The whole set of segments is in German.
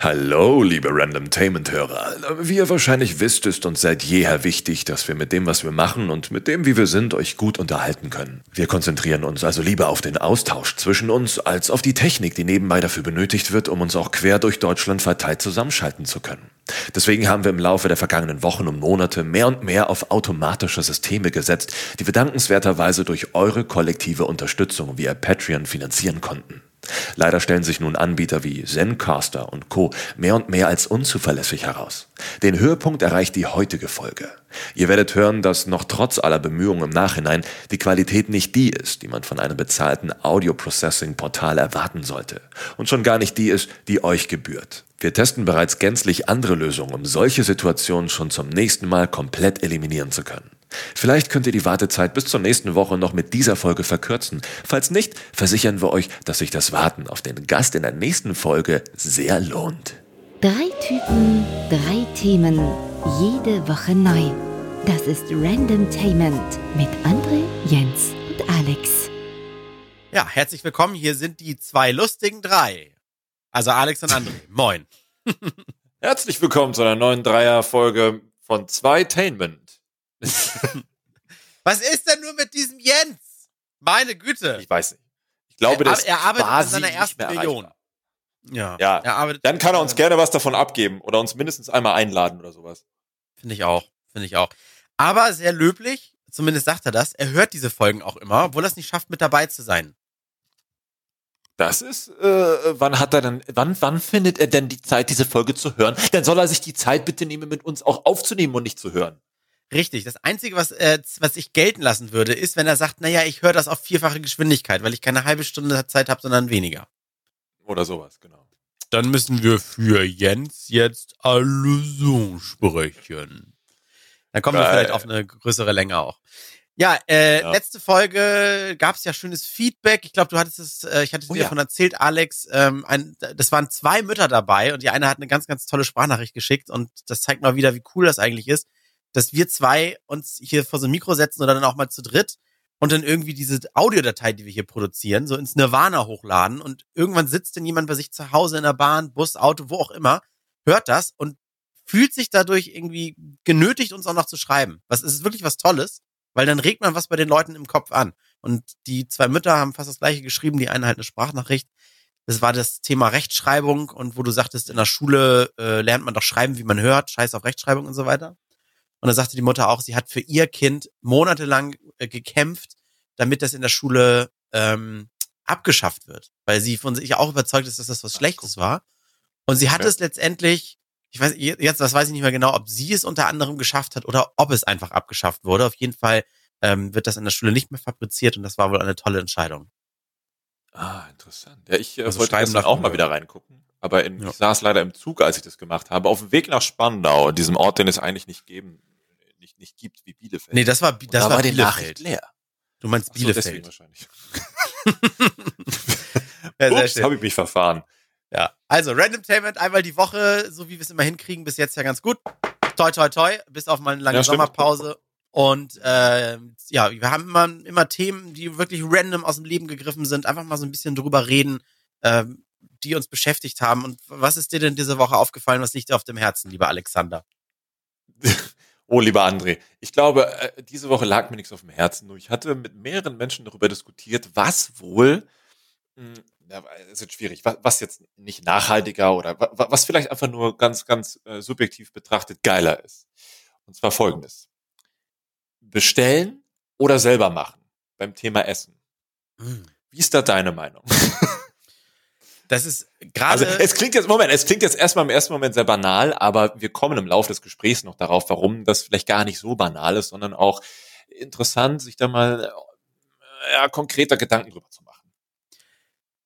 Hallo, liebe Randomtainment-Hörer. Wie ihr wahrscheinlich wisst, ist uns seit jeher wichtig, dass wir mit dem, was wir machen und mit dem, wie wir sind, euch gut unterhalten können. Wir konzentrieren uns also lieber auf den Austausch zwischen uns, als auf die Technik, die nebenbei dafür benötigt wird, um uns auch quer durch Deutschland verteilt zusammenschalten zu können. Deswegen haben wir im Laufe der vergangenen Wochen und Monate mehr und mehr auf automatische Systeme gesetzt, die wir dankenswerterweise durch eure kollektive Unterstützung via Patreon finanzieren konnten. Leider stellen sich nun Anbieter wie Zencaster und Co. mehr und mehr als unzuverlässig heraus. Den Höhepunkt erreicht die heutige Folge. Ihr werdet hören, dass noch trotz aller Bemühungen im Nachhinein die Qualität nicht die ist, die man von einem bezahlten Audio-Processing-Portal erwarten sollte. Und schon gar nicht die ist, die euch gebührt. Wir testen bereits gänzlich andere Lösungen, um solche Situationen schon zum nächsten Mal komplett eliminieren zu können. Vielleicht könnt ihr die Wartezeit bis zur nächsten Woche noch mit dieser Folge verkürzen. Falls nicht, versichern wir euch, dass sich das Warten auf den Gast in der nächsten Folge sehr lohnt. Drei Typen, drei Themen, jede Woche neu. Das ist Randomtainment mit André, Jens und Alex. Ja, herzlich willkommen. Hier sind die zwei lustigen drei. Also Alex und André. Moin. Herzlich willkommen zu einer neuen Dreier-Folge von Zweitainment. Was ist denn nur mit diesem Jens? Meine Güte. Ich weiß nicht. Ich glaube, er, das er arbeitet war an seiner ersten Million. Ja. ja. Er arbeitet Dann kann er uns gerne was davon abgeben oder uns mindestens einmal einladen oder sowas. Finde ich auch. Finde ich auch. Aber sehr löblich, zumindest sagt er das. Er hört diese Folgen auch immer, obwohl er es nicht schafft, mit dabei zu sein. Das ist, äh, wann hat er denn, wann, wann findet er denn die Zeit, diese Folge zu hören? Dann soll er sich die Zeit bitte nehmen, mit uns auch aufzunehmen und nicht zu hören. Richtig. Das Einzige, was, äh, was ich gelten lassen würde, ist, wenn er sagt, naja, ich höre das auf vierfache Geschwindigkeit, weil ich keine halbe Stunde Zeit habe, sondern weniger. Oder sowas, genau. Dann müssen wir für Jens jetzt alle so sprechen. Dann kommen Geil. wir vielleicht auf eine größere Länge auch. Ja, äh, ja. letzte Folge gab es ja schönes Feedback. Ich glaube, du hattest es, äh, ich hatte oh, dir ja. davon erzählt, Alex. Ähm, ein, das waren zwei Mütter dabei und die eine hat eine ganz, ganz tolle Sprachnachricht geschickt und das zeigt mal wieder, wie cool das eigentlich ist dass wir zwei uns hier vor so ein Mikro setzen oder dann auch mal zu dritt und dann irgendwie diese Audiodatei, die wir hier produzieren, so ins Nirvana hochladen und irgendwann sitzt dann jemand bei sich zu Hause in der Bahn, Bus, Auto, wo auch immer, hört das und fühlt sich dadurch irgendwie genötigt, uns auch noch zu schreiben. Was ist wirklich was Tolles, weil dann regt man was bei den Leuten im Kopf an. Und die zwei Mütter haben fast das gleiche geschrieben, die eine halt eine Sprachnachricht. Das war das Thema Rechtschreibung und wo du sagtest, in der Schule äh, lernt man doch schreiben, wie man hört, scheiß auf Rechtschreibung und so weiter. Und da sagte die Mutter auch, sie hat für ihr Kind monatelang äh, gekämpft, damit das in der Schule ähm, abgeschafft wird, weil sie von sich auch überzeugt ist, dass das was Schlechtes war. Und sie hat ja. es letztendlich, ich weiß jetzt, das weiß ich nicht mehr genau, ob sie es unter anderem geschafft hat oder ob es einfach abgeschafft wurde. Auf jeden Fall ähm, wird das in der Schule nicht mehr fabriziert und das war wohl eine tolle Entscheidung. Ah, interessant. Ja, ich äh, also wollte dann auch mal wieder reingucken. Aber in, ja. ich saß leider im Zug, als ich das gemacht habe, auf dem Weg nach Spandau, diesem Ort, den es eigentlich nicht geben nicht, nicht gibt wie Bielefeld. Nee, das war, das da war, war Bielefeld. leer. Du meinst Bielefeld. So, wahrscheinlich. ja, Ups, habe ich mich verfahren. Ja, also Randomtainment einmal die Woche, so wie wir es immer hinkriegen, bis jetzt ja ganz gut. Toi, toi, toi, bis auf mal eine lange ja, Sommerpause. Und äh, ja, wir haben immer, immer Themen, die wirklich random aus dem Leben gegriffen sind. Einfach mal so ein bisschen drüber reden, äh, die uns beschäftigt haben. Und was ist dir denn diese Woche aufgefallen? Was liegt dir auf dem Herzen, lieber Alexander? Oh, lieber André, ich glaube, äh, diese Woche lag mir nichts auf dem Herzen. Nur ich hatte mit mehreren Menschen darüber diskutiert, was wohl, hm, ja, ist jetzt schwierig, was jetzt nicht nachhaltiger oder was vielleicht einfach nur ganz, ganz äh, subjektiv betrachtet geiler ist. Und zwar folgendes. Bestellen oder selber machen beim Thema Essen. Hm. Wie ist da deine Meinung? Das ist gerade. Also es klingt jetzt, Moment, es klingt jetzt erstmal im ersten Moment sehr banal, aber wir kommen im Laufe des Gesprächs noch darauf, warum das vielleicht gar nicht so banal ist, sondern auch interessant, sich da mal ja, konkreter Gedanken drüber zu machen.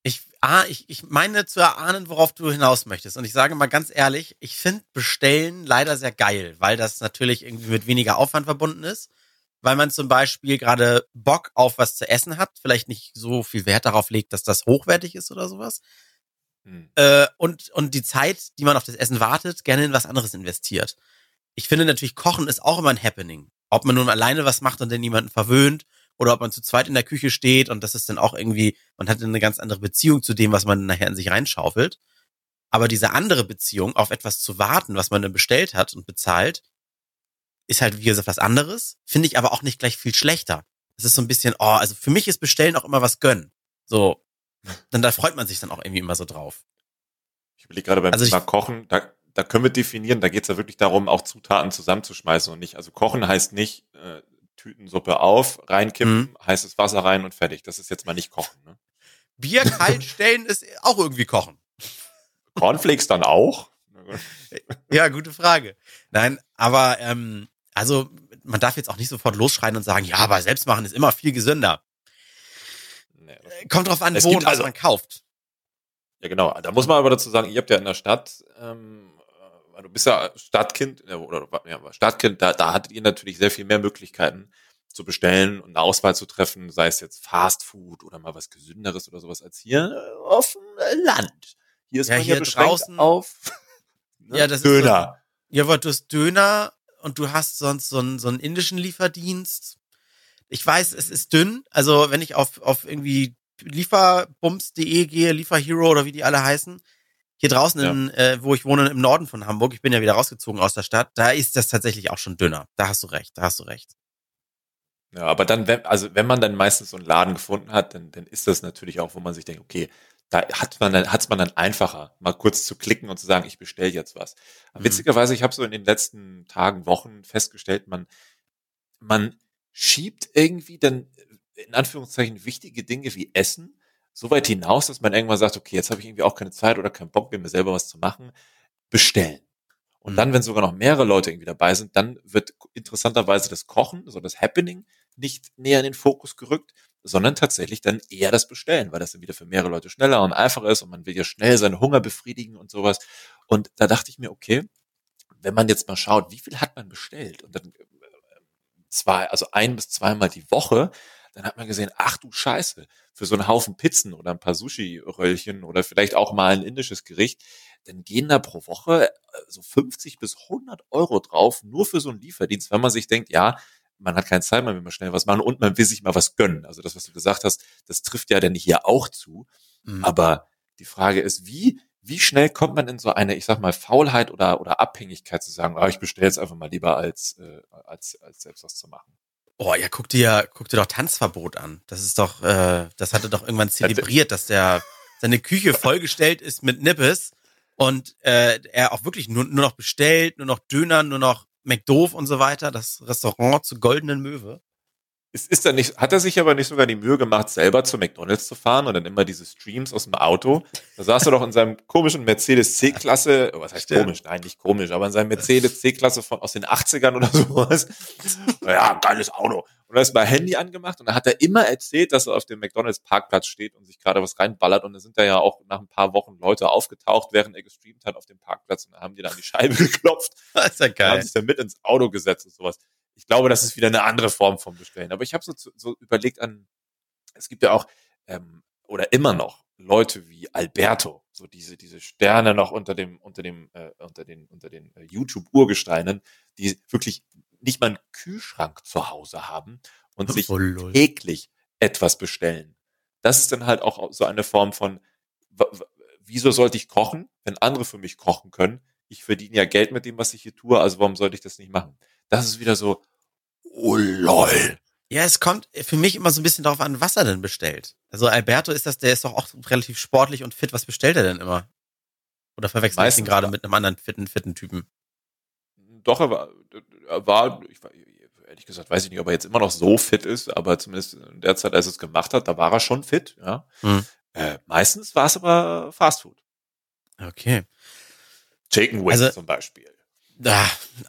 Ich, ah, ich, ich meine zu erahnen, worauf du hinaus möchtest. Und ich sage mal ganz ehrlich, ich finde Bestellen leider sehr geil, weil das natürlich irgendwie mit weniger Aufwand verbunden ist weil man zum Beispiel gerade Bock auf was zu essen hat, vielleicht nicht so viel Wert darauf legt, dass das hochwertig ist oder sowas, hm. Äh, und, und die Zeit, die man auf das Essen wartet, gerne in was anderes investiert. Ich finde natürlich, Kochen ist auch immer ein Happening. Ob man nun alleine was macht und dann niemanden verwöhnt oder ob man zu zweit in der Küche steht und das ist dann auch irgendwie, man hat eine ganz andere Beziehung zu dem, was man nachher in sich reinschaufelt. Aber diese andere Beziehung, auf etwas zu warten, was man dann bestellt hat und bezahlt, ist halt, wie gesagt, was anderes. Finde ich aber auch nicht gleich viel schlechter. Es ist so ein bisschen, oh, also für mich ist Bestellen auch immer was gönnen. So, dann da freut man sich dann auch irgendwie immer so drauf. Ich überlege gerade beim also Thema Kochen, da, da können wir definieren, da geht es ja wirklich darum, auch Zutaten zusammenzuschmeißen und nicht, also kochen heißt nicht äh, Tütensuppe auf, reinkippen, mhm. heißes Wasser rein und fertig. Das ist jetzt mal nicht kochen. Ne? Bier kalt stellen ist auch irgendwie kochen. Cornflakes dann auch? ja, gute Frage. Nein, aber ähm, also man darf jetzt auch nicht sofort losschreien und sagen, ja, aber selbst machen ist immer viel gesünder. Nee, Kommt drauf an, wo und was also, man kauft. Ja, genau. Da muss man aber dazu sagen, ihr habt ja in der Stadt, ähm, du bist ja Stadtkind, oder ja, Stadtkind, da, da hattet ihr natürlich sehr viel mehr Möglichkeiten zu bestellen und eine Auswahl zu treffen, sei es jetzt Fast Food oder mal was Gesünderes oder sowas als hier äh, auf dem Land. Hier ist ja, man hier ja draußen auf ne? ja, das Döner. Ist so, ja, aber du hast Döner und du hast sonst so einen, so einen indischen Lieferdienst. Ich weiß, es ist dünn. Also wenn ich auf, auf irgendwie lieferbums.de gehe, Lieferhero oder wie die alle heißen, hier draußen, ja. in, äh, wo ich wohne, im Norden von Hamburg, ich bin ja wieder rausgezogen aus der Stadt, da ist das tatsächlich auch schon dünner. Da hast du recht, da hast du recht. Ja, aber dann, wenn, also wenn man dann meistens so einen Laden gefunden hat, dann, dann ist das natürlich auch, wo man sich denkt, okay, da hat man dann, hat's man dann einfacher, mal kurz zu klicken und zu sagen, ich bestelle jetzt was. Mhm. Witzigerweise, ich habe so in den letzten Tagen, Wochen festgestellt, man, man schiebt irgendwie dann in Anführungszeichen wichtige Dinge wie Essen so weit hinaus, dass man irgendwann sagt, okay, jetzt habe ich irgendwie auch keine Zeit oder keinen Bock mehr, mir selber was zu machen, bestellen. Und dann, mhm. wenn sogar noch mehrere Leute irgendwie dabei sind, dann wird interessanterweise das Kochen, so das Happening, nicht näher in den Fokus gerückt, sondern tatsächlich dann eher das Bestellen, weil das dann wieder für mehrere Leute schneller und einfacher ist und man will ja schnell seinen Hunger befriedigen und sowas. Und da dachte ich mir, okay, wenn man jetzt mal schaut, wie viel hat man bestellt und dann äh, zwei, also ein bis zweimal die Woche, dann hat man gesehen, ach du Scheiße, für so einen Haufen Pizzen oder ein paar Sushi-Röllchen oder vielleicht auch mal ein indisches Gericht, dann gehen da pro Woche äh, so 50 bis 100 Euro drauf, nur für so einen Lieferdienst, wenn man sich denkt, ja, man hat keine Zeit, man will mal schnell was machen und man will sich mal was gönnen. Also das, was du gesagt hast, das trifft ja dann hier auch zu. Mhm. Aber die Frage ist, wie, wie schnell kommt man in so eine, ich sag mal, Faulheit oder, oder Abhängigkeit zu sagen, ah, ich bestelle jetzt einfach mal lieber als, äh, als, als selbst was zu machen? Oh ja, guck dir, guck dir doch Tanzverbot an. Das ist doch, äh, das hatte doch irgendwann zelebriert, dass der seine Küche vollgestellt ist mit Nippes und äh, er auch wirklich nur, nur noch bestellt, nur noch Döner, nur noch McDoof und so weiter, das Restaurant zur Goldenen Möwe. Ist, ist er nicht, hat er sich aber nicht sogar die Mühe gemacht, selber zu McDonalds zu fahren und dann immer diese Streams aus dem Auto? Da saß er doch in seinem komischen Mercedes C-Klasse, oh, was heißt Stimmt. komisch? Nein, nicht komisch, aber in seinem Mercedes C-Klasse von aus den 80ern oder sowas. ja, geiles Auto. Und da ist mal Handy angemacht und da hat er immer erzählt, dass er auf dem McDonalds Parkplatz steht und sich gerade was reinballert und da sind da ja auch nach ein paar Wochen Leute aufgetaucht, während er gestreamt hat auf dem Parkplatz und da haben die dann die Scheibe geklopft. Das ist ja geil. Und haben sich dann mit ins Auto gesetzt und sowas ich glaube, das ist wieder eine andere Form vom Bestellen. Aber ich habe so, so überlegt an, es gibt ja auch ähm, oder immer noch Leute wie Alberto, so diese diese Sterne noch unter dem unter dem äh, unter den unter den äh, YouTube Urgesteinen, die wirklich nicht mal einen Kühlschrank zu Hause haben und sich oh, täglich etwas bestellen. Das ist dann halt auch so eine Form von wieso sollte ich kochen, wenn andere für mich kochen können? Ich verdiene ja Geld mit dem, was ich hier tue, also warum sollte ich das nicht machen? Das ist wieder so, oh lol. Ja, es kommt für mich immer so ein bisschen darauf an, was er denn bestellt. Also Alberto ist das, der ist doch auch relativ sportlich und fit. Was bestellt er denn immer? Oder verwechselt ich ihn gerade mit einem anderen fitten, fitten Typen? Doch, er war, er war ich war, ehrlich gesagt, weiß ich nicht, ob er jetzt immer noch so fit ist, aber zumindest in der Zeit, als er es gemacht hat, da war er schon fit, ja. Hm. Äh, meistens war es aber Fast Food. Okay. Chicken Wings also, zum Beispiel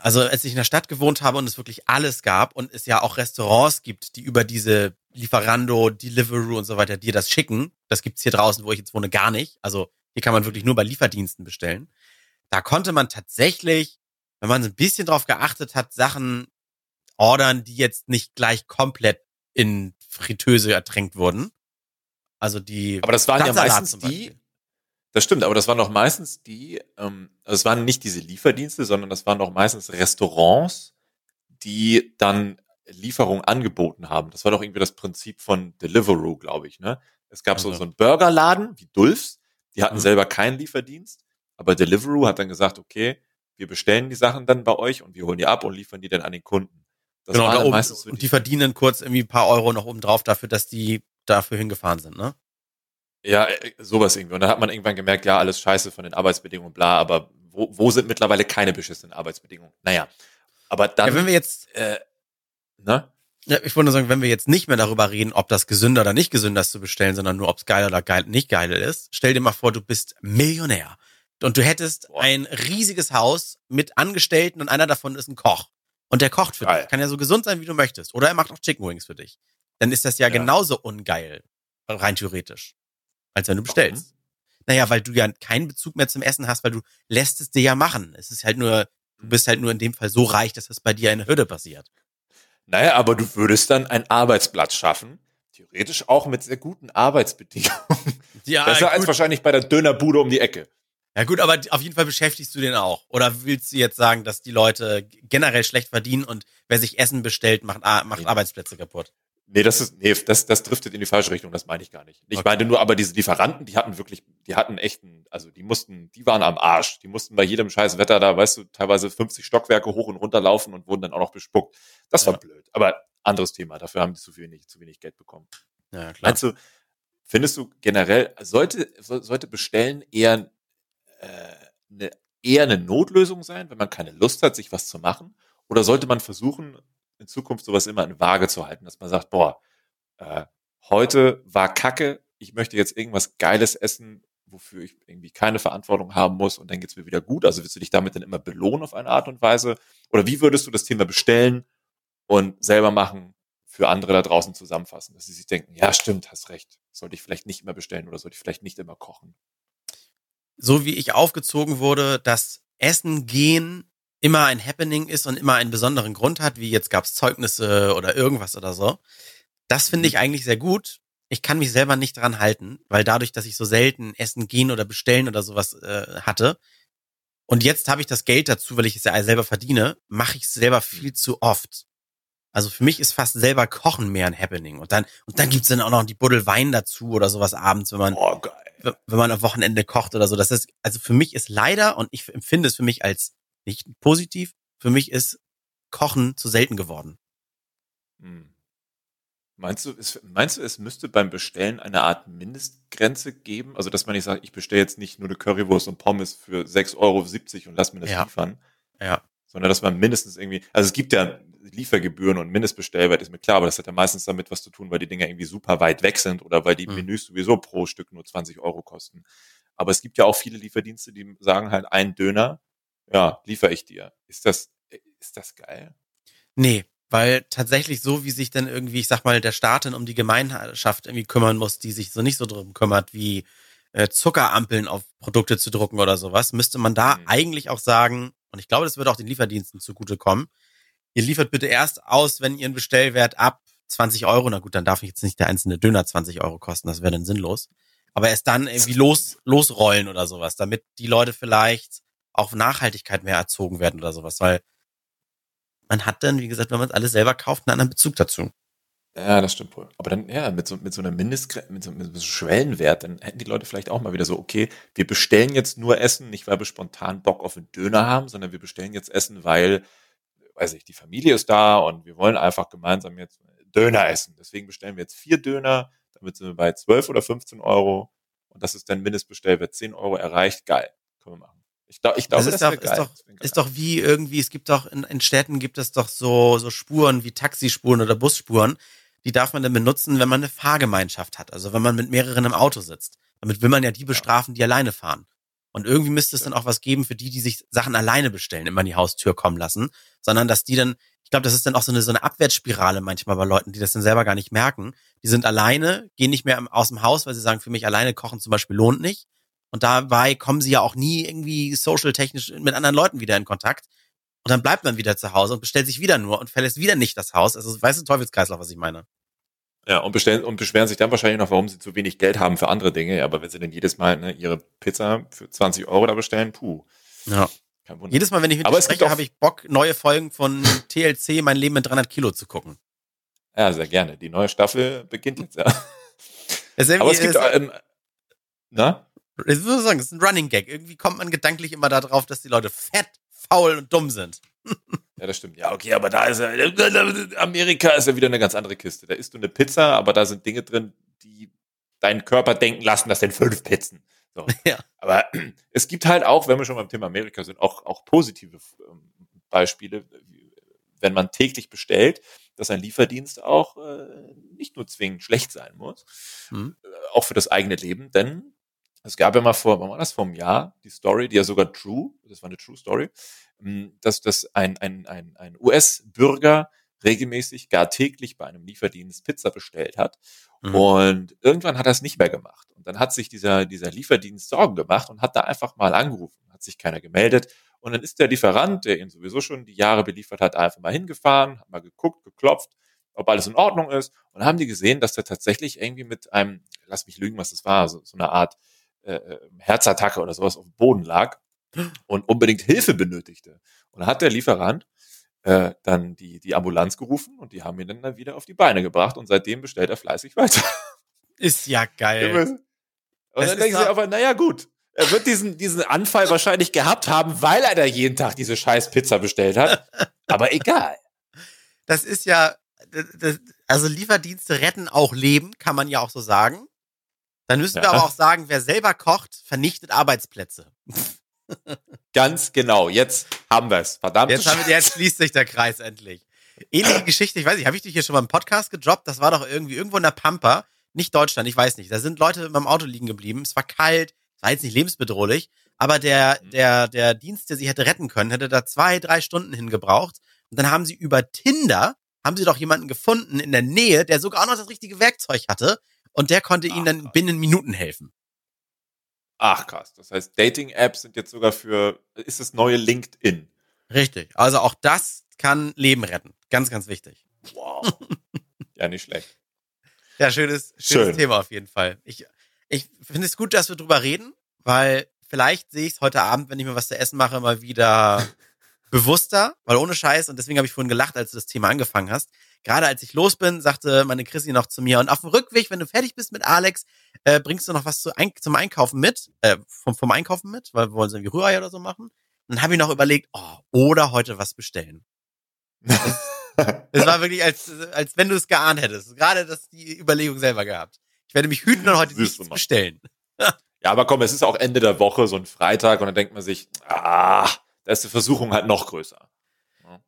also als ich in der Stadt gewohnt habe und es wirklich alles gab und es ja auch Restaurants gibt, die über diese Lieferando, Deliveroo und so weiter dir das schicken, das gibt's hier draußen, wo ich jetzt wohne, gar nicht. Also hier kann man wirklich nur bei Lieferdiensten bestellen. Da konnte man tatsächlich, wenn man ein bisschen drauf geachtet hat, Sachen ordern, die jetzt nicht gleich komplett in Fritteuse ertränkt wurden. Also die. Aber das waren ja meistens die, das stimmt, aber das waren doch meistens die, ähm, also es waren nicht diese Lieferdienste, sondern das waren doch meistens Restaurants, die dann Lieferung angeboten haben. Das war doch irgendwie das Prinzip von Deliveroo, glaube ich. Ne? Es gab also. so, so einen Burgerladen wie Dulfs, die hatten mhm. selber keinen Lieferdienst. aber Deliveroo hat dann gesagt, okay, wir bestellen die Sachen dann bei euch und wir holen die ab und liefern die dann an den Kunden. Das genau, da oben, meistens und die verdienen kurz irgendwie ein paar Euro noch oben drauf dafür, dass die dafür hingefahren sind, ne? Ja, äh, sowas irgendwie. Und dann hat man irgendwann gemerkt, ja, alles scheiße von den Arbeitsbedingungen, bla, aber wo, wo sind mittlerweile keine beschissenen Arbeitsbedingungen? Naja, aber dann. Ja, wenn wir jetzt, äh, ne? Ja, ich wollte nur sagen, wenn wir jetzt nicht mehr darüber reden, ob das gesünder oder nicht gesünder ist zu bestellen, sondern nur, ob es geil oder geil, nicht geil ist, stell dir mal vor, du bist Millionär und du hättest Boah. ein riesiges Haus mit Angestellten und einer davon ist ein Koch. Und der kocht für geil. dich. Kann ja so gesund sein, wie du möchtest. Oder er macht auch Chicken Wings für dich. Dann ist das ja, ja. genauso ungeil, rein theoretisch, als wenn du bestellst. Warum? Naja, weil du ja keinen Bezug mehr zum Essen hast, weil du lässt es dir ja machen. Es ist halt nur, du bist halt nur in dem Fall so reich, dass das bei dir in der Hürde passiert. Naja, aber du würdest dann einen Arbeitsplatz schaffen, theoretisch auch mit sehr guten Arbeitsbedingungen. Ja, Besser gut. als wahrscheinlich bei der Dönerbude um die Ecke. Ja gut, aber auf jeden Fall beschäftigst du den auch. Oder willst du jetzt sagen, dass die Leute generell schlecht verdienen und wer sich Essen bestellt, macht, macht nee. Arbeitsplätze kaputt? Nee, das ist, nee, das, das driftet in die falsche Richtung, das meine ich gar nicht. Ich okay. meine nur, aber diese Lieferanten, die hatten wirklich, die hatten echten, also die mussten, die waren am Arsch. Die mussten bei jedem scheiß Wetter da, weißt du, teilweise 50 Stockwerke hoch und runter laufen und wurden dann auch noch bespuckt. Das war ja. blöd. Aber anderes Thema, dafür haben die zu wenig, zu wenig Geld bekommen. Ja, klar. Meinst du, findest du generell, sollte, sollte Bestellen eher äh, eine, eher eine Notlösung sein, wenn man keine Lust hat, sich was zu machen? Oder sollte man versuchen, in Zukunft sowas immer in Waage zu halten, dass man sagt, boah, äh, heute war Kacke, ich möchte jetzt irgendwas Geiles essen, wofür ich irgendwie keine Verantwortung haben muss und dann geht's mir wieder gut. Also willst du dich damit dann immer belohnen auf eine Art und Weise? Oder wie würdest du das Thema bestellen und selber machen für andere da draußen zusammenfassen, dass sie sich denken, ja stimmt, hast recht, sollte ich vielleicht nicht immer bestellen oder sollte ich vielleicht nicht immer kochen? so wie ich aufgezogen wurde, dass Essen gehen immer ein Happening ist und immer einen besonderen Grund hat, wie jetzt gab's Zeugnisse oder irgendwas oder so. Das finde ich mhm. eigentlich sehr gut. Ich kann mich selber nicht dran halten, weil dadurch, dass ich so selten essen gehen oder bestellen oder sowas äh, hatte, und jetzt habe ich das Geld dazu, weil ich es ja selber verdiene, mache ich es selber viel zu oft. Also für mich ist fast selber Kochen mehr ein Happening. Und dann, und dann gibt's dann auch noch die Buddel Wein dazu oder sowas abends, wenn man, oh, wenn man am Wochenende kocht oder so. Das ist, also für mich ist leider, und ich empfinde es für mich als nicht positiv, für mich ist Kochen zu selten geworden. Hm. Meinst du, es, meinst du, es müsste beim Bestellen eine Art Mindestgrenze geben? Also, dass man nicht sagt, ich bestelle jetzt nicht nur eine Currywurst und Pommes für 6,70 Euro und lass mir das ja. liefern. Ja. Sondern dass man mindestens irgendwie, also es gibt ja Liefergebühren und Mindestbestellwert ist mir klar, aber das hat ja meistens damit was zu tun, weil die Dinger irgendwie super weit weg sind oder weil die mhm. Menüs sowieso pro Stück nur 20 Euro kosten. Aber es gibt ja auch viele Lieferdienste, die sagen halt, ein Döner, ja, liefere ich dir. Ist das, ist das geil? Nee, weil tatsächlich so, wie sich dann irgendwie, ich sag mal, der Staat dann um die Gemeinschaft irgendwie kümmern muss, die sich so nicht so drum kümmert, wie äh, Zuckerampeln auf Produkte zu drucken oder sowas, müsste man da mhm. eigentlich auch sagen, und ich glaube, das würde auch den Lieferdiensten zugutekommen, ihr liefert bitte erst aus, wenn ihr einen Bestellwert ab 20 Euro, na gut, dann darf ich jetzt nicht der einzelne Döner 20 Euro kosten, das wäre dann sinnlos. Aber erst dann irgendwie los, losrollen oder sowas, damit die Leute vielleicht auf Nachhaltigkeit mehr erzogen werden oder sowas, weil man hat dann, wie gesagt, wenn man es alles selber kauft, einen anderen Bezug dazu. Ja, das stimmt wohl. Aber dann, ja, mit so, mit so einer Mindestgrenze, mit so, mit so einem Schwellenwert, dann hätten die Leute vielleicht auch mal wieder so, okay, wir bestellen jetzt nur Essen, nicht weil wir spontan Bock auf einen Döner haben, sondern wir bestellen jetzt Essen, weil weiß ich, die Familie ist da und wir wollen einfach gemeinsam jetzt Döner essen. Deswegen bestellen wir jetzt vier Döner, damit sind wir bei 12 oder 15 Euro und das ist dann Mindestbestellwert 10 Euro erreicht. Geil. Können wir machen. Ich, glaub, ich glaube, das, ist, das doch, ist, doch, ist doch wie irgendwie, es gibt doch in, in Städten gibt es doch so, so Spuren wie Taxispuren oder Busspuren. Die darf man dann benutzen, wenn man eine Fahrgemeinschaft hat. Also wenn man mit mehreren im Auto sitzt. Damit will man ja die bestrafen, die alleine fahren. Und irgendwie müsste es dann auch was geben für die, die sich Sachen alleine bestellen, immer an die Haustür kommen lassen, sondern dass die dann, ich glaube, das ist dann auch so eine, so eine Abwärtsspirale manchmal bei Leuten, die das dann selber gar nicht merken. Die sind alleine, gehen nicht mehr aus dem Haus, weil sie sagen, für mich alleine kochen zum Beispiel lohnt nicht. Und dabei kommen sie ja auch nie irgendwie social-technisch mit anderen Leuten wieder in Kontakt. Und dann bleibt man wieder zu Hause und bestellt sich wieder nur und verlässt wieder nicht das Haus. Also, weißt du, Teufelskreislauf, was ich meine? Ja, und, bestellen, und beschweren sich dann wahrscheinlich noch, warum sie zu wenig Geld haben für andere Dinge. Ja, aber wenn sie dann jedes Mal ne, ihre Pizza für 20 Euro da bestellen, puh. Ja. Jedes Mal, wenn ich mit dir spreche, habe ich Bock, neue Folgen von TLC, mein Leben mit 300 Kilo zu gucken. Ja, sehr gerne. Die neue Staffel beginnt jetzt, ja. aber es gibt, ähm, na? Ich muss sagen, das ist ein Running Gag. Irgendwie kommt man gedanklich immer darauf, dass die Leute fett, faul und dumm sind. Ja, das stimmt. Ja, okay, aber da ist er. Amerika ist ja wieder eine ganz andere Kiste. Da isst du eine Pizza, aber da sind Dinge drin, die deinen Körper denken lassen, das sind fünf Pizzen. So. Ja. Aber es gibt halt auch, wenn wir schon beim Thema Amerika sind, auch, auch positive ähm, Beispiele, wenn man täglich bestellt, dass ein Lieferdienst auch äh, nicht nur zwingend schlecht sein muss, mhm. äh, auch für das eigene Leben, denn es gab ja mal vor, wann war das, vor einem Jahr, die Story, die ja sogar true, das war eine true Story, ähm, dass das ein, ein, ein, ein US-Bürger regelmäßig, gar täglich bei einem Lieferdienst Pizza bestellt hat. Mhm. Und irgendwann hat er es nicht mehr gemacht. Und dann hat sich dieser, dieser Lieferdienst Sorgen gemacht und hat da einfach mal angerufen. Hat sich keiner gemeldet. Und dann ist der Lieferant, der ihn sowieso schon die Jahre beliefert hat, einfach mal hingefahren, hat mal geguckt, geklopft, ob alles in Ordnung ist. Und dann haben die gesehen, dass der tatsächlich irgendwie mit einem, lass mich lügen, was das war, so, so eine Art äh, äh Herzattacke oder sowas auf dem Boden lag und unbedingt Hilfe benötigte. Und dann hat der Lieferant äh, dann die, die Ambulanz gerufen und die haben ihn dann wieder auf die Beine gebracht und seitdem bestellt er fleißig weiter. Ist ja geil. Und dann denken sie aber, naja gut, er wird diesen, diesen Anfall wahrscheinlich gehabt haben, weil er da jeden Tag diese scheiß Pizza bestellt hat. Aber egal. Das ist ja, das, also Lieferdienste retten auch Leben, kann man ja auch so sagen. Dann müssen ja. wir aber auch sagen, wer selber kocht, vernichtet Arbeitsplätze. Ganz genau. Jetzt haben wir es. Verdammt. Jetzt, haben wir, jetzt schließt sich der Kreis endlich. Ähnliche Geschichte, ich weiß nicht, habe ich dich hier schon mal im Podcast gedroppt? Das war doch irgendwie irgendwo in der Pampa, nicht Deutschland, ich weiß nicht. Da sind Leute mit dem Auto liegen geblieben. Es war kalt, es war jetzt nicht lebensbedrohlich, aber der, mhm. der, der Dienst, der sie hätte retten können, hätte da zwei, drei Stunden hingebraucht. Und dann haben sie über Tinder, haben sie doch jemanden gefunden in der Nähe, der sogar auch noch das richtige Werkzeug hatte. Und der konnte ihnen dann binnen Minuten helfen. Ach krass. Das heißt, Dating-Apps sind jetzt sogar für, ist das neue LinkedIn. Richtig. Also auch das kann Leben retten. Ganz, ganz wichtig. Wow. ja, nicht schlecht. Ja, schönes, schönes Schön. Thema auf jeden Fall. Ich, ich finde es gut, dass wir drüber reden, weil vielleicht sehe ich es heute Abend, wenn ich mir was zu essen mache, mal wieder bewusster, weil ohne Scheiß, und deswegen habe ich vorhin gelacht, als du das Thema angefangen hast. Gerade als ich los bin, sagte meine Christi noch zu mir, und auf dem Rückweg, wenn du fertig bist mit Alex, äh, bringst du noch was zu, ein, zum Einkaufen mit, äh, vom, vom Einkaufen mit, weil wir wollen so irgendwie Rührei oder so machen. Und dann habe ich noch überlegt, oh, oder heute was bestellen. Es war wirklich, als, als wenn du es geahnt hättest. Gerade das die Überlegung selber gehabt. Ich werde mich hüten und heute nichts bestellen. ja, aber komm, es ist auch Ende der Woche, so ein Freitag, und dann denkt man sich, ah, da ist die Versuchung halt noch größer.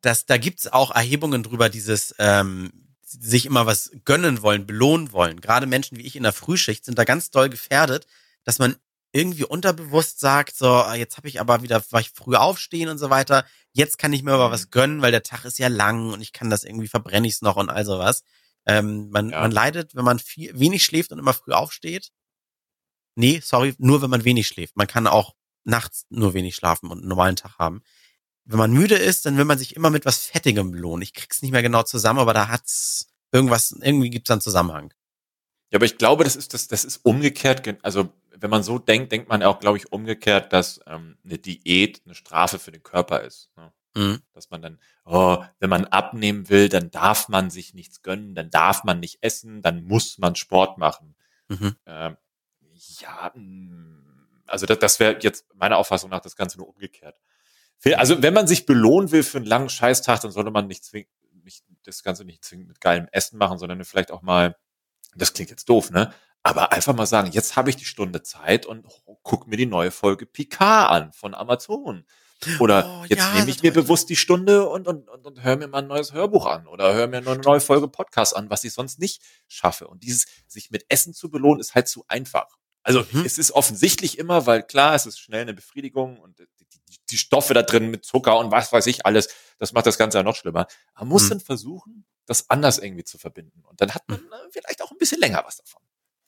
Das, da gibt's auch Erhebungen drüber, dieses ähm, sich immer was gönnen wollen, belohnen wollen. Gerade Menschen wie ich in der Frühschicht sind da ganz doll gefährdet, dass man irgendwie unterbewusst sagt, so, ah, jetzt habe ich aber wieder, war ich früh aufstehen und so weiter, jetzt kann ich mir aber was mhm. gönnen, weil der Tag ist ja lang und ich kann das irgendwie, verbrenne ich es noch und all sowas. Ähm, man, ja. man leidet, wenn man viel, wenig schläft und immer früh aufsteht. Nee, sorry, nur wenn man wenig schläft. Man kann auch nachts nur wenig schlafen und einen normalen Tag haben. Wenn man müde ist, dann will man sich immer mit was Fettigem belohnen. Ich krieg's nicht mehr genau zusammen, aber da hat's irgendwas, irgendwie gibt's einen Zusammenhang. Ja, aber ich glaube, das ist das, das ist umgekehrt. Also wenn man so denkt, denkt man auch, glaube ich, umgekehrt, dass ähm, eine Diät eine Strafe für den Körper ist. Ne? Mhm. Dass man dann, oh, wenn man abnehmen will, dann darf man sich nichts gönnen, dann darf man nicht essen, dann muss man Sport machen. Mhm. Ähm, ja, mm, also das, das wäre jetzt meiner Auffassung nach das Ganze nur umgekehrt. Also wenn man sich belohnen will für einen langen Scheißtag, dann sollte man nicht zwingend, nicht, das Ganze nicht zwingend mit geilem Essen machen, sondern vielleicht auch mal, das klingt jetzt doof, ne? Aber einfach mal sagen, jetzt habe ich die Stunde Zeit und guck mir die neue Folge Picard an von Amazon. Oder oh, jetzt ja, nehme ich mir bewusst die Stunde und, und, und, und höre mir mal ein neues Hörbuch an oder höre mir eine neue Folge Podcast an, was ich sonst nicht schaffe. Und dieses sich mit Essen zu belohnen, ist halt zu einfach. Also mhm. es ist offensichtlich immer, weil klar, es ist schnell eine Befriedigung und die, Stoffe da drin mit Zucker und was weiß ich alles, das macht das Ganze ja noch schlimmer. Man muss mhm. dann versuchen, das anders irgendwie zu verbinden. Und dann hat man mhm. vielleicht auch ein bisschen länger was davon.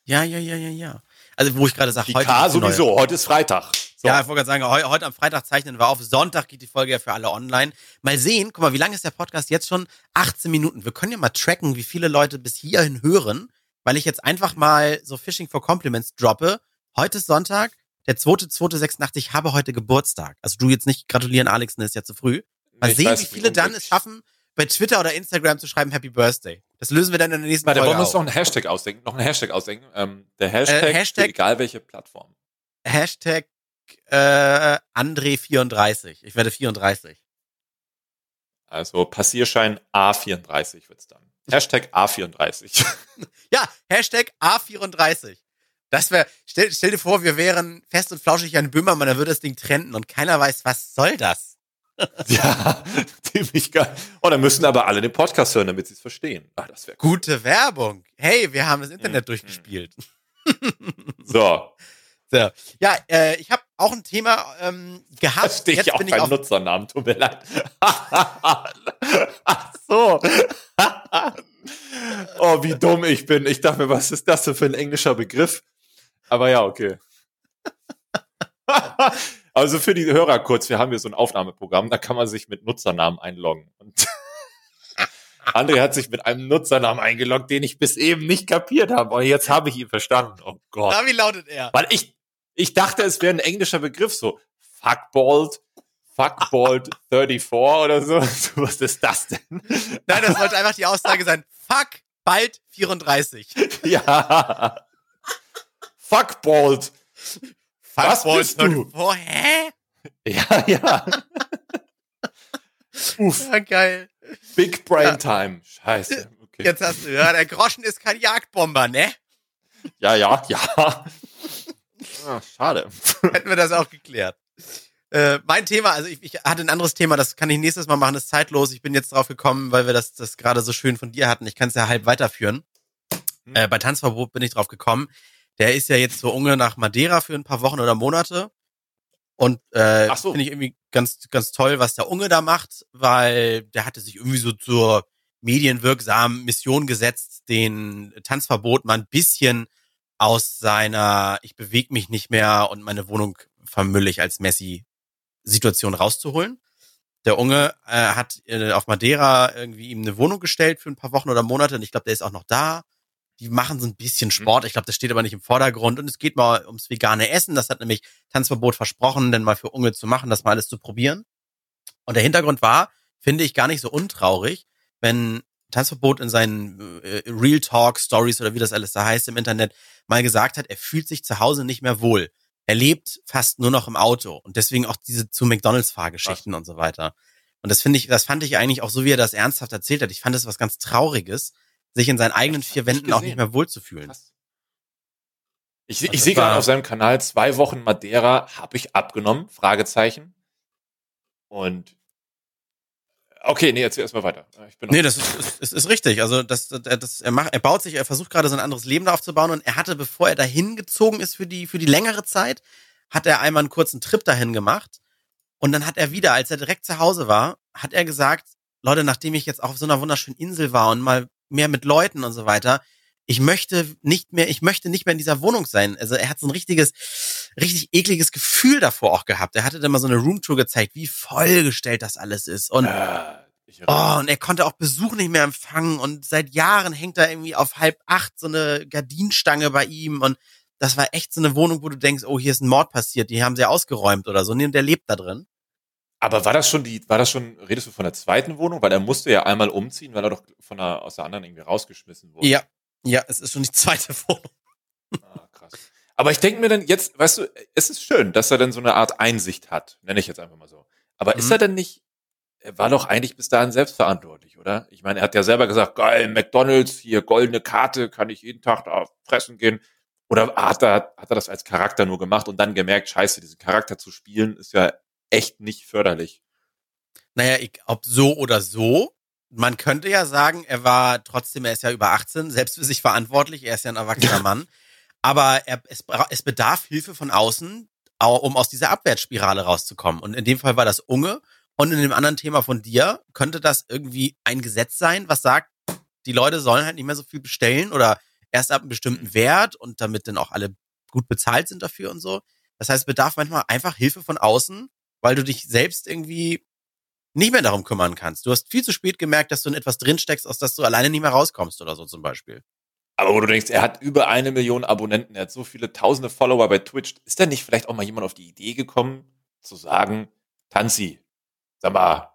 Ja, ja, ja, ja, ja. Also wo ich gerade sage, heute K sowieso, heute ist Freitag. So. Ja, ich wollte gerade sagen, heute, heute am Freitag zeichnen wir auf. Sonntag geht die Folge ja für alle online. Mal sehen, guck mal, wie lange ist der Podcast jetzt schon? 18 Minuten. Wir können ja mal tracken, wie viele Leute bis hierhin hören weil ich jetzt einfach mal so Fishing for Compliments droppe. Heute ist Sonntag, der 2.2.86, ich habe heute Geburtstag. Also du jetzt nicht gratulieren, Alex, ne, ist ja zu früh. Mal ich sehen, weiß, wie viele dann es schaffen, bei Twitter oder Instagram zu schreiben Happy Birthday. Das lösen wir dann in der nächsten Warte, Folge wollen wir uns noch einen Hashtag ausdenken, noch einen Hashtag ausdenken. Ähm, der Hashtag, äh, Hashtag egal welche Plattform. Hashtag äh, André34. Ich werde 34. Also Passierschein A34 wird's dann. Hashtag A34. ja, Hashtag A34. Das wäre, stell, stell dir vor, wir wären fest und flauschig ein Böhmermann, dann würde das Ding trenden und keiner weiß, was soll das? ja, ziemlich geil. Oh, dann müssen aber alle den Podcast hören, damit sie es verstehen. Ah, das wäre cool. Gute Werbung. Hey, wir haben das Internet mhm. durchgespielt. so. So. Ja, äh, ich habe auch ein Thema ähm, gehabt. Stehe ich auch bin auf Nutzernamen, tut mir leid. Ach so. oh, wie dumm ich bin. Ich dachte mir, was ist das denn für ein englischer Begriff? Aber ja, okay. also für die Hörer kurz, wir haben hier so ein Aufnahmeprogramm, da kann man sich mit Nutzernamen einloggen. Und André hat sich mit einem Nutzernamen eingeloggt, den ich bis eben nicht kapiert habe. Und jetzt habe ich ihn verstanden. Oh Gott. Na, wie lautet er? Weil ich, ich dachte, es wäre ein englischer Begriff, so Fuckballed, Fuckballed 34 oder so. Was ist das denn? Nein, das sollte einfach die Aussage sein. Fuck bald 34. Ja. Fuckballed. Was bist du? Wo, hä? Ja, ja. Uff. Ja, geil. Big Brain ja. Time. Scheiße. Okay. Jetzt hast du, ja, der Groschen ist kein Jagdbomber, ne? Ja, ja, ja. Ah, schade. Hätten wir das auch geklärt. Äh, mein Thema, also ich, ich hatte ein anderes Thema, das kann ich nächstes Mal machen, ist zeitlos. Ich bin jetzt drauf gekommen, weil wir das, das gerade so schön von dir hatten. Ich kann es ja halb weiterführen. Hm. Äh, bei Tanzverbot bin ich drauf gekommen. Der ist ja jetzt so unge nach Madeira für ein paar Wochen oder Monate. Und äh, so. finde ich irgendwie ganz, ganz toll, was der Unge da macht, weil der hatte sich irgendwie so zur medienwirksamen Mission gesetzt, den Tanzverbot mal ein bisschen aus seiner Ich bewege mich nicht mehr und meine Wohnung vermülle ich als Messi Situation rauszuholen. Der Unge äh, hat äh, auf Madeira irgendwie ihm eine Wohnung gestellt für ein paar Wochen oder Monate und ich glaube, der ist auch noch da die machen so ein bisschen mhm. Sport. Ich glaube, das steht aber nicht im Vordergrund. Und es geht mal ums vegane Essen. Das hat nämlich Tanzverbot versprochen, denn mal für Unge zu machen, das mal alles zu probieren. Und der Hintergrund war, finde ich gar nicht so untraurig, wenn Tanzverbot in seinen äh, Real Talk Stories oder wie das alles da heißt im Internet mal gesagt hat, er fühlt sich zu Hause nicht mehr wohl. Er lebt fast nur noch im Auto und deswegen auch diese zu McDonalds Fahrgeschichten und so weiter. Und das finde ich, das fand ich eigentlich auch so, wie er das ernsthaft erzählt hat. Ich fand das was ganz Trauriges, sich in seinen eigenen vier Wänden auch nicht mehr wohlzufühlen. Ich, ich sehe gerade auf seinem Kanal zwei Wochen Madeira habe ich abgenommen, Fragezeichen. Und okay, nee, erzähl erstmal weiter. Ich bin nee, das ist, ist, ist richtig. Also das, das, er, macht, er baut sich, er versucht gerade so ein anderes Leben da aufzubauen und er hatte, bevor er dahin gezogen ist für die, für die längere Zeit, hat er einmal einen kurzen Trip dahin gemacht. Und dann hat er wieder, als er direkt zu Hause war, hat er gesagt, Leute, nachdem ich jetzt auf so einer wunderschönen Insel war und mal mehr mit Leuten und so weiter. Ich möchte nicht mehr, ich möchte nicht mehr in dieser Wohnung sein. Also er hat so ein richtiges, richtig ekliges Gefühl davor auch gehabt. Er hatte dann mal so eine Roomtour gezeigt, wie vollgestellt das alles ist. Und, äh, oh, und er konnte auch Besuch nicht mehr empfangen. Und seit Jahren hängt da irgendwie auf halb acht so eine Gardinenstange bei ihm. Und das war echt so eine Wohnung, wo du denkst, oh, hier ist ein Mord passiert, die haben sie ausgeräumt oder so. Und der lebt da drin. Aber war das schon die, war das schon, redest du von der zweiten Wohnung? Weil er musste ja einmal umziehen, weil er doch von der, aus der anderen irgendwie rausgeschmissen wurde. Ja, ja, es ist schon die zweite Wohnung. Ah, krass. Aber ich denke mir dann jetzt, weißt du, es ist schön, dass er dann so eine Art Einsicht hat, nenne ich jetzt einfach mal so. Aber mhm. ist er denn nicht, er war doch eigentlich bis dahin selbstverantwortlich, oder? Ich meine, er hat ja selber gesagt, geil, McDonalds, hier goldene Karte, kann ich jeden Tag da fressen gehen. Oder hat er, hat er das als Charakter nur gemacht und dann gemerkt, scheiße, diesen Charakter zu spielen, ist ja echt nicht förderlich. Naja, ich, ob so oder so. Man könnte ja sagen, er war trotzdem, er ist ja über 18, selbst für sich verantwortlich, er ist ja ein erwachsener Mann. Aber er, es, es bedarf Hilfe von außen, um aus dieser Abwärtsspirale rauszukommen. Und in dem Fall war das Unge. Und in dem anderen Thema von dir könnte das irgendwie ein Gesetz sein, was sagt, die Leute sollen halt nicht mehr so viel bestellen oder erst ab einem bestimmten Wert und damit dann auch alle gut bezahlt sind dafür und so. Das heißt, es bedarf manchmal einfach Hilfe von außen, weil du dich selbst irgendwie nicht mehr darum kümmern kannst. Du hast viel zu spät gemerkt, dass du in etwas drinsteckst, aus das du alleine nicht mehr rauskommst oder so zum Beispiel. Aber wo du denkst, er hat über eine Million Abonnenten, er hat so viele tausende Follower bei Twitch. Ist da nicht vielleicht auch mal jemand auf die Idee gekommen, zu sagen, Tanzi, sag mal,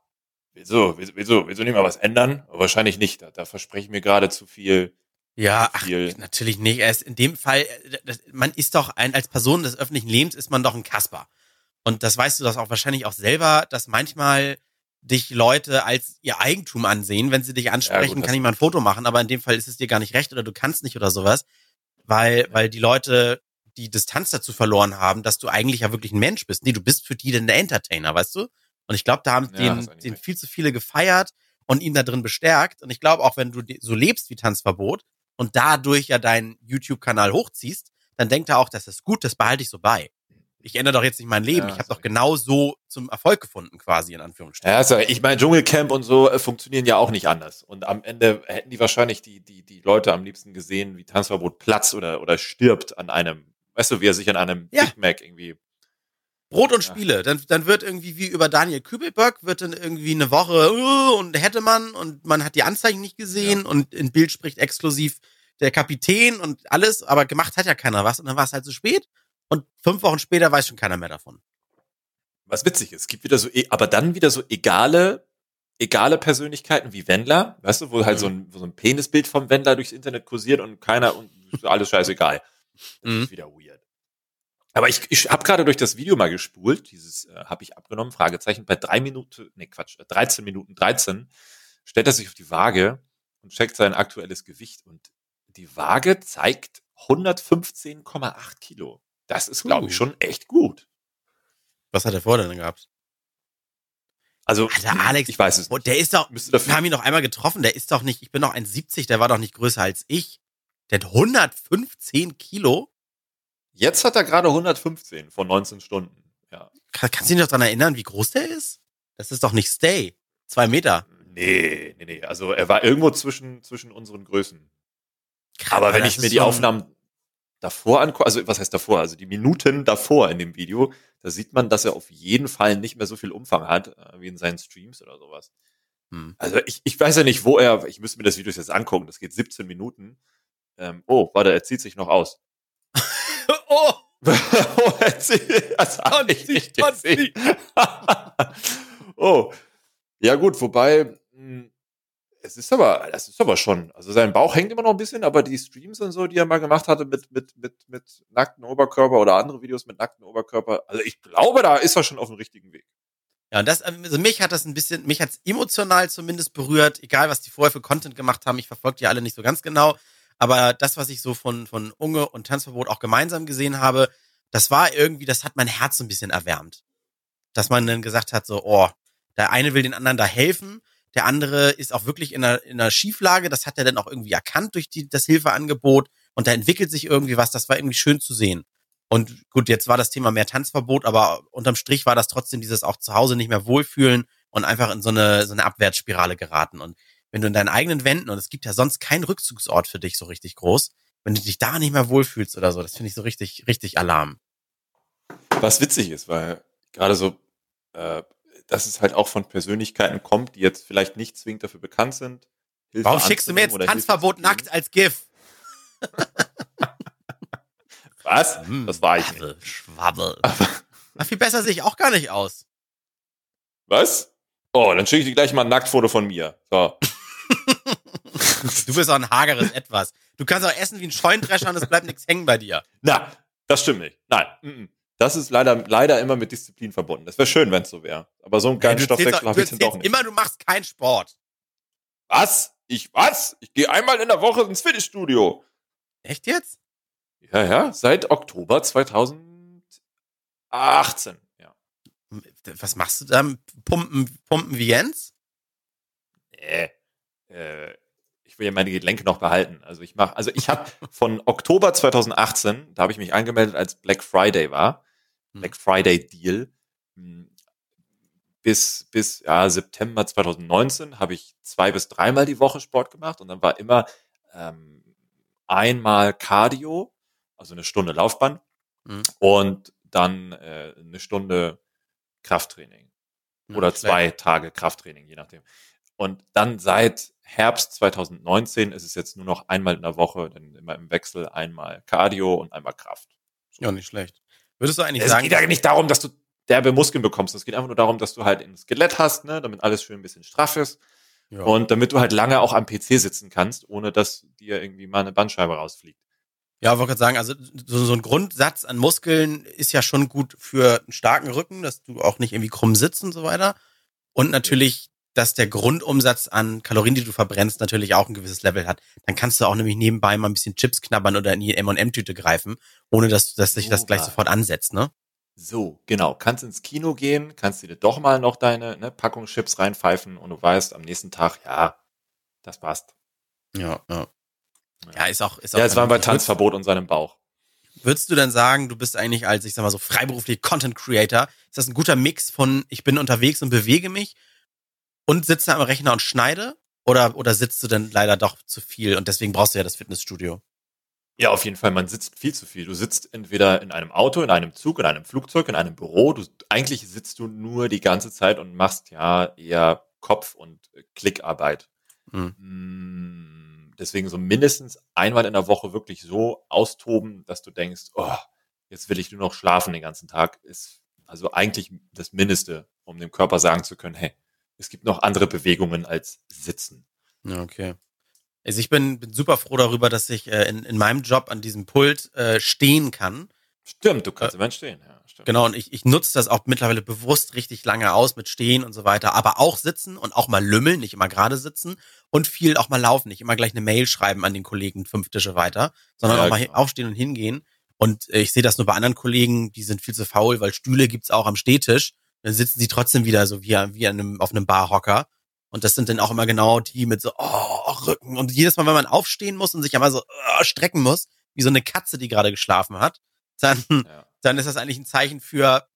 wieso, wieso, wieso, willst du nicht mal was ändern? Wahrscheinlich nicht. Da, da verspreche ich mir gerade zu viel Ja, ach, natürlich nicht. Er ist in dem Fall, äh, man ist doch ein, als Person des öffentlichen Lebens ist man doch ein Kasper. Und das weißt du das auch wahrscheinlich auch selber, dass manchmal dich Leute als ihr Eigentum ansehen. Wenn sie dich ansprechen, ja, gut, kann ich mal ein Foto machen, aber in dem Fall ist es dir gar nicht recht oder du kannst nicht oder sowas, weil, weil die Leute die Distanz dazu verloren haben, dass du eigentlich ja wirklich ein Mensch bist. Nee, du bist für die denn der Entertainer, weißt du? Und ich glaube, da haben ja, den, den viel zu viele gefeiert und ihn da drin bestärkt. Und ich glaube, auch wenn du so lebst wie Tanzverbot und dadurch ja deinen YouTube-Kanal hochziehst, dann denkt er auch, das ist gut, das behalte ich so bei ich ändere doch jetzt nicht mein Leben. Ja, ich habe doch genau so zum Erfolg gefunden, quasi in Anführungsstrichen. Ja, also ich meine, Dschungelcamp und so äh, funktionieren ja auch nicht anders. Und am Ende hätten die wahrscheinlich die, die, die Leute am liebsten gesehen, wie Tanzverbot platzt oder, oder stirbt an einem, weißt du, wie er sich an einem ja. Big Mac irgendwie. Brot und ja. Spiele. Dann, dann wird irgendwie wie über Daniel Kübelböck wird dann irgendwie eine Woche uh, und hätte man und man hat die Anzeigen nicht gesehen und in Bild spricht exklusiv der Kapitän und alles, aber gemacht hat ja keiner was und dann war es halt zu spät und fünf Wochen später weiß schon keiner mehr davon. Was witzig ist, es gibt wieder so, e, aber dann wieder so egale, egale Persönlichkeiten wie Wendler, weißt du, wo halt mhm. so, ein, so ein Penisbild vom Wendler durchs Internet kursiert und keiner und alles scheißegal. Das mhm. ist wieder weird. Aber ich, ich habe gerade durch das Video mal gespult, dieses äh, habe ich abgenommen, Fragezeichen, bei drei Minuten, nee Quatsch, 13 Minuten 13 stellt er sich auf die Waage und checkt sein aktuelles Gewicht und die Waage zeigt 115,8 Kilo. Das ist, glaube ich, schon echt gut. Was hat er vor denn gehabt? Also, Alter, Alex, ich weiß es nicht. Der ist doch, wir haben ihn noch einmal getroffen, der ist doch nicht, ich bin noch 1,70, der war doch nicht größer als ich. Der hat 115 Kilo. Jetzt hat er gerade 115 von 19 Stunden. Ja. kannst du dich noch daran erinnern, wie groß der ist? Das ist doch nicht Stay. Zwei Meter. Nee, nee, nee. Also er war irgendwo zwischen, zwischen unseren Größen. Aber wenn ich mir die Aufnahmen davor angucke, also was heißt davor, also die Minuten davor in dem Video, da sieht man, dass er auf jeden Fall nicht mehr so viel Umfang hat, äh, wie in seinen Streams oder sowas. Hm. Also ich, ich weiß ja nicht, wo er, ich müsste mir das Video jetzt angucken, das geht 17 Minuten. Ähm, oh, warte, er zieht sich noch aus. oh! oh, er zieht, das hab ich nicht gesehen. oh, ja gut, wobei, es ist aber, das ist aber schon, also sein Bauch hängt immer noch ein bisschen, aber die Streams und so, die er mal gemacht hatte mit, mit, mit, mit nackten Oberkörper oder andere Videos mit nackten Oberkörper, also ich glaube, da ist er schon auf dem richtigen Weg. Ja, und das, also mich hat das ein bisschen, mich hat es emotional zumindest berührt, egal was die vorher für Content gemacht haben, ich verfolge die alle nicht so ganz genau, aber das, was ich so von, von Unge und Tanzverbot auch gemeinsam gesehen habe, das war irgendwie, das hat mein Herz ein bisschen erwärmt. Dass man dann gesagt hat, so, oh, der eine will den anderen da helfen der andere ist auch wirklich in einer, in einer Schieflage. Das hat er dann auch irgendwie erkannt durch die, das Hilfeangebot. Und da entwickelt sich irgendwie was. Das war irgendwie schön zu sehen. Und gut, jetzt war das Thema mehr Tanzverbot, aber unterm Strich war das trotzdem dieses auch zu Hause nicht mehr wohlfühlen und einfach in so eine, so eine Abwärtsspirale geraten. Und wenn du in deinen eigenen Wänden, und es gibt ja sonst keinen Rückzugsort für dich so richtig groß, wenn du dich da nicht mehr wohlfühlst oder so, das finde ich so richtig, richtig Alarm. Was witzig ist, weil gerade so äh, dass es halt auch von Persönlichkeiten kommt, die jetzt vielleicht nicht zwingend dafür bekannt sind. Hilfe Warum schickst du mir jetzt Tanzverbot nackt als GIF? Was? Hm, das war ich. Schwabbel, Schwabbel. Na, viel besser sehe ich auch gar nicht aus. Was? Oh, dann schicke ich dir gleich mal ein Nacktfoto von mir. So. du bist auch ein hageres Etwas. Du kannst auch essen wie ein Scheunendrescher und es bleibt nichts hängen bei dir. Na, das stimmt nicht. Nein. Mm -mm. Das ist leider, leider immer mit Disziplin verbunden. Das wäre schön, wenn es so wäre. Aber so einen geilen ja, Stoffwechsel habe ich dann doch nicht. immer, du machst keinen Sport. Was? Ich was? Ich gehe einmal in der Woche ins Fitnessstudio. Echt jetzt? Ja, ja, seit Oktober 2018. Ja. Was machst du da? Pumpen, Pumpen wie Jens? Nee. Äh, ich will ja meine Gelenke noch behalten. Also ich mache, also ich habe von Oktober 2018, da habe ich mich angemeldet, als Black Friday war. Hm. Black Friday Deal. Hm, bis, bis ja, September 2019 habe ich zwei bis dreimal die Woche Sport gemacht und dann war immer ähm, einmal Cardio, also eine Stunde Laufbahn mhm. und dann äh, eine Stunde Krafttraining ja, oder zwei schlecht. Tage Krafttraining, je nachdem. Und dann seit Herbst 2019 ist es jetzt nur noch einmal in der Woche, dann immer im Wechsel einmal Cardio und einmal Kraft. So. Ja, nicht schlecht. Würdest du eigentlich es sagen. Es geht ja nicht darum, dass du derbe Muskeln bekommst. Es geht einfach nur darum, dass du halt ein Skelett hast, ne, damit alles schön ein bisschen straff ist. Ja. Und damit du halt lange auch am PC sitzen kannst, ohne dass dir irgendwie mal eine Bandscheibe rausfliegt. Ja, wollte gerade sagen, also so, so ein Grundsatz an Muskeln ist ja schon gut für einen starken Rücken, dass du auch nicht irgendwie krumm sitzt und so weiter. Und natürlich, dass der Grundumsatz an Kalorien, die du verbrennst, natürlich auch ein gewisses Level hat. Dann kannst du auch nämlich nebenbei mal ein bisschen Chips knabbern oder in die M&M-Tüte greifen, ohne dass, dass sich das gleich sofort ansetzt, ne? So, genau. Kannst ins Kino gehen, kannst dir doch mal noch deine ne, Packung Chips reinpfeifen und du weißt am nächsten Tag, ja, das passt. Ja, ja. Ja, ist auch, ist auch. Ja, es war bei Tanzverbot und seinem Bauch. Würdest du denn sagen, du bist eigentlich als, ich sag mal so, freiberuflich Content Creator, ist das ein guter Mix von, ich bin unterwegs und bewege mich und sitze am Rechner und schneide? Oder, oder sitzt du denn leider doch zu viel und deswegen brauchst du ja das Fitnessstudio? Ja, auf jeden Fall. Man sitzt viel zu viel. Du sitzt entweder in einem Auto, in einem Zug, in einem Flugzeug, in einem Büro. Du, eigentlich sitzt du nur die ganze Zeit und machst ja eher Kopf- und Klickarbeit. Hm. Mm, deswegen so mindestens einmal in der Woche wirklich so austoben, dass du denkst, oh, jetzt will ich nur noch schlafen den ganzen Tag, ist also eigentlich das Mindeste, um dem Körper sagen zu können, hey, es gibt noch andere Bewegungen als Sitzen. Okay. Also ich bin, bin super froh darüber, dass ich äh, in, in meinem Job an diesem Pult äh, stehen kann. Stimmt, du kannst äh, immer stehen, ja. Stimmt. Genau, und ich, ich nutze das auch mittlerweile bewusst richtig lange aus mit Stehen und so weiter, aber auch sitzen und auch mal lümmeln, nicht immer gerade sitzen und viel auch mal laufen, nicht immer gleich eine Mail schreiben an den Kollegen fünf Tische weiter, sondern ja, auch mal genau. aufstehen und hingehen. Und äh, ich sehe das nur bei anderen Kollegen, die sind viel zu faul, weil Stühle gibt's auch am Stehtisch. Dann sitzen sie trotzdem wieder so wie, wie einem, auf einem Barhocker und das sind dann auch immer genau die mit so, oh, Rücken. Und jedes Mal, wenn man aufstehen muss und sich einmal so oh, strecken muss, wie so eine Katze, die gerade geschlafen hat, dann, ja. dann ist das eigentlich ein Zeichen für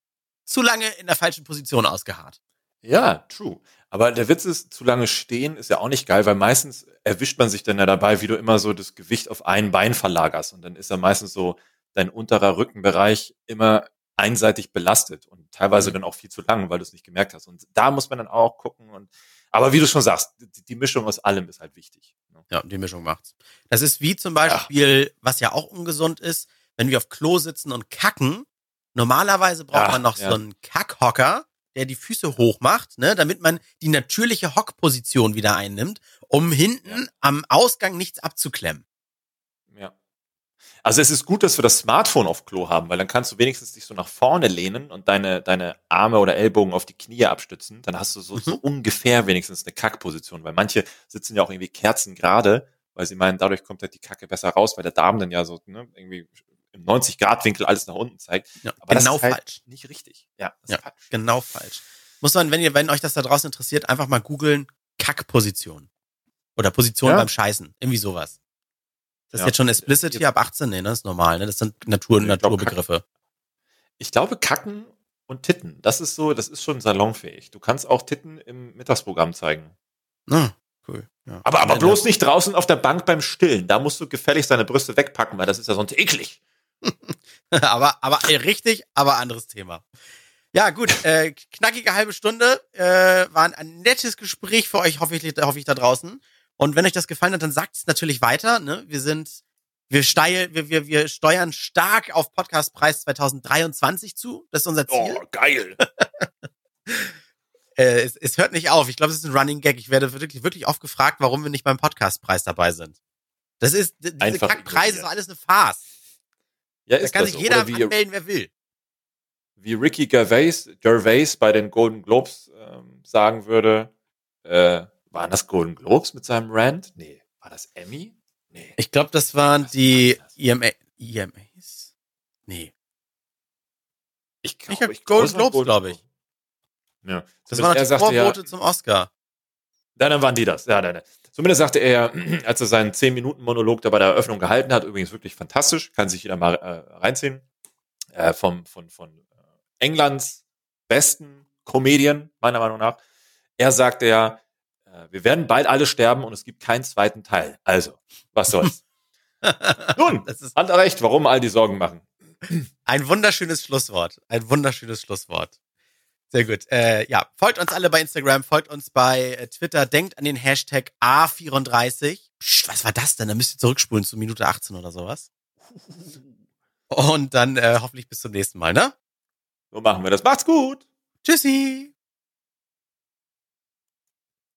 zu lange in der falschen Position ausgeharrt. Ja, true. Aber der Witz ist, zu lange stehen ist ja auch nicht geil, weil meistens erwischt man sich dann ja dabei, wie du immer so das Gewicht auf ein Bein verlagerst. Und dann ist ja meistens so dein unterer Rückenbereich immer einseitig belastet und teilweise mhm. dann auch viel zu lang, weil du es nicht gemerkt hast. Und da muss man dann auch gucken und aber wie du schon sagst, die, die Mischung aus allem ist halt wichtig. Ne? Ja, die Mischung macht's. Das ist wie zum Beispiel, ja. was ja auch ungesund ist, wenn wir auf Klo sitzen und kacken. Normalerweise braucht ja, man noch ja. so einen Kackhocker, der die Füße hoch macht, ne, damit man die natürliche Hockposition wieder einnimmt, um hinten am Ausgang nichts abzuklemmen. Also es ist gut, dass wir das Smartphone auf Klo haben, weil dann kannst du wenigstens dich so nach vorne lehnen und deine, deine Arme oder Ellbogen auf die Knie abstützen. Dann hast du so, mhm. so ungefähr wenigstens eine Kackposition, weil manche sitzen ja auch irgendwie Kerzen gerade, weil sie meinen, dadurch kommt halt die Kacke besser raus, weil der Darm dann ja so ne, irgendwie im 90-Grad-Winkel alles nach unten zeigt. Ja, Aber genau das ist halt falsch. nicht richtig. Ja, ja falsch. genau falsch. Muss man, wenn ihr, wenn euch das da draußen interessiert, einfach mal googeln Kackposition. Oder Position ja. beim Scheißen. Irgendwie sowas. Das ja. ist jetzt schon explicit hier ab 18, nee, das ist normal, ne? Das sind Natur, ich Naturbegriffe. ich glaube, Kacken und Titten, das ist so, das ist schon salonfähig. Du kannst auch Titten im Mittagsprogramm zeigen. Ah, cool. Ja. Aber, aber bloß nicht draußen auf der Bank beim Stillen. Da musst du gefälligst deine Brüste wegpacken, weil das ist ja sonst eklig. aber, aber richtig, aber anderes Thema. Ja, gut, äh, knackige halbe Stunde. Äh, war ein nettes Gespräch für euch, hoffe ich, hoffe ich da draußen. Und wenn euch das gefallen hat, dann sagt es natürlich weiter. Ne? Wir sind, wir, steil, wir, wir, wir steuern stark auf Podcastpreis 2023 zu. Das ist unser Ziel. Oh, geil. äh, es, es hört nicht auf. Ich glaube, es ist ein Running Gag. Ich werde wirklich, wirklich oft gefragt, warum wir nicht beim Podcastpreis dabei sind. Das ist, diese Einfach Kackpreise ist alles eine Farce. Ja, da kann sich so. jeder anmelden, wer will. Wie Ricky Gervais, Gervais bei den Golden Globes ähm, sagen würde, äh, waren das Golden Globes mit seinem Rant? Nee. War das Emmy? Nee. Ich glaube, das waren Was die war EMA, EMAs? Nee. Ich glaube, ich, ich Golden Globes, glaube ich. Ja. Das waren die Vorbote ja, zum Oscar. Ja, dann waren die das. Ja, nein, nein. Zumindest sagte er, als er seinen 10-Minuten-Monolog da bei der Eröffnung gehalten hat, übrigens wirklich fantastisch, kann sich jeder mal äh, reinziehen, äh, vom, von, von äh, Englands besten Comedian, meiner Meinung nach. Er sagte ja, wir werden bald alle sterben und es gibt keinen zweiten Teil. Also, was soll's. Nun, das ist hat er recht, warum all die Sorgen machen. Ein wunderschönes Schlusswort. Ein wunderschönes Schlusswort. Sehr gut. Äh, ja, folgt uns alle bei Instagram, folgt uns bei äh, Twitter, denkt an den Hashtag A34. Psst, was war das denn? Da müsst ihr zurückspulen zu Minute 18 oder sowas. Und dann äh, hoffentlich bis zum nächsten Mal, ne? So machen wir das. Macht's gut. Tschüssi.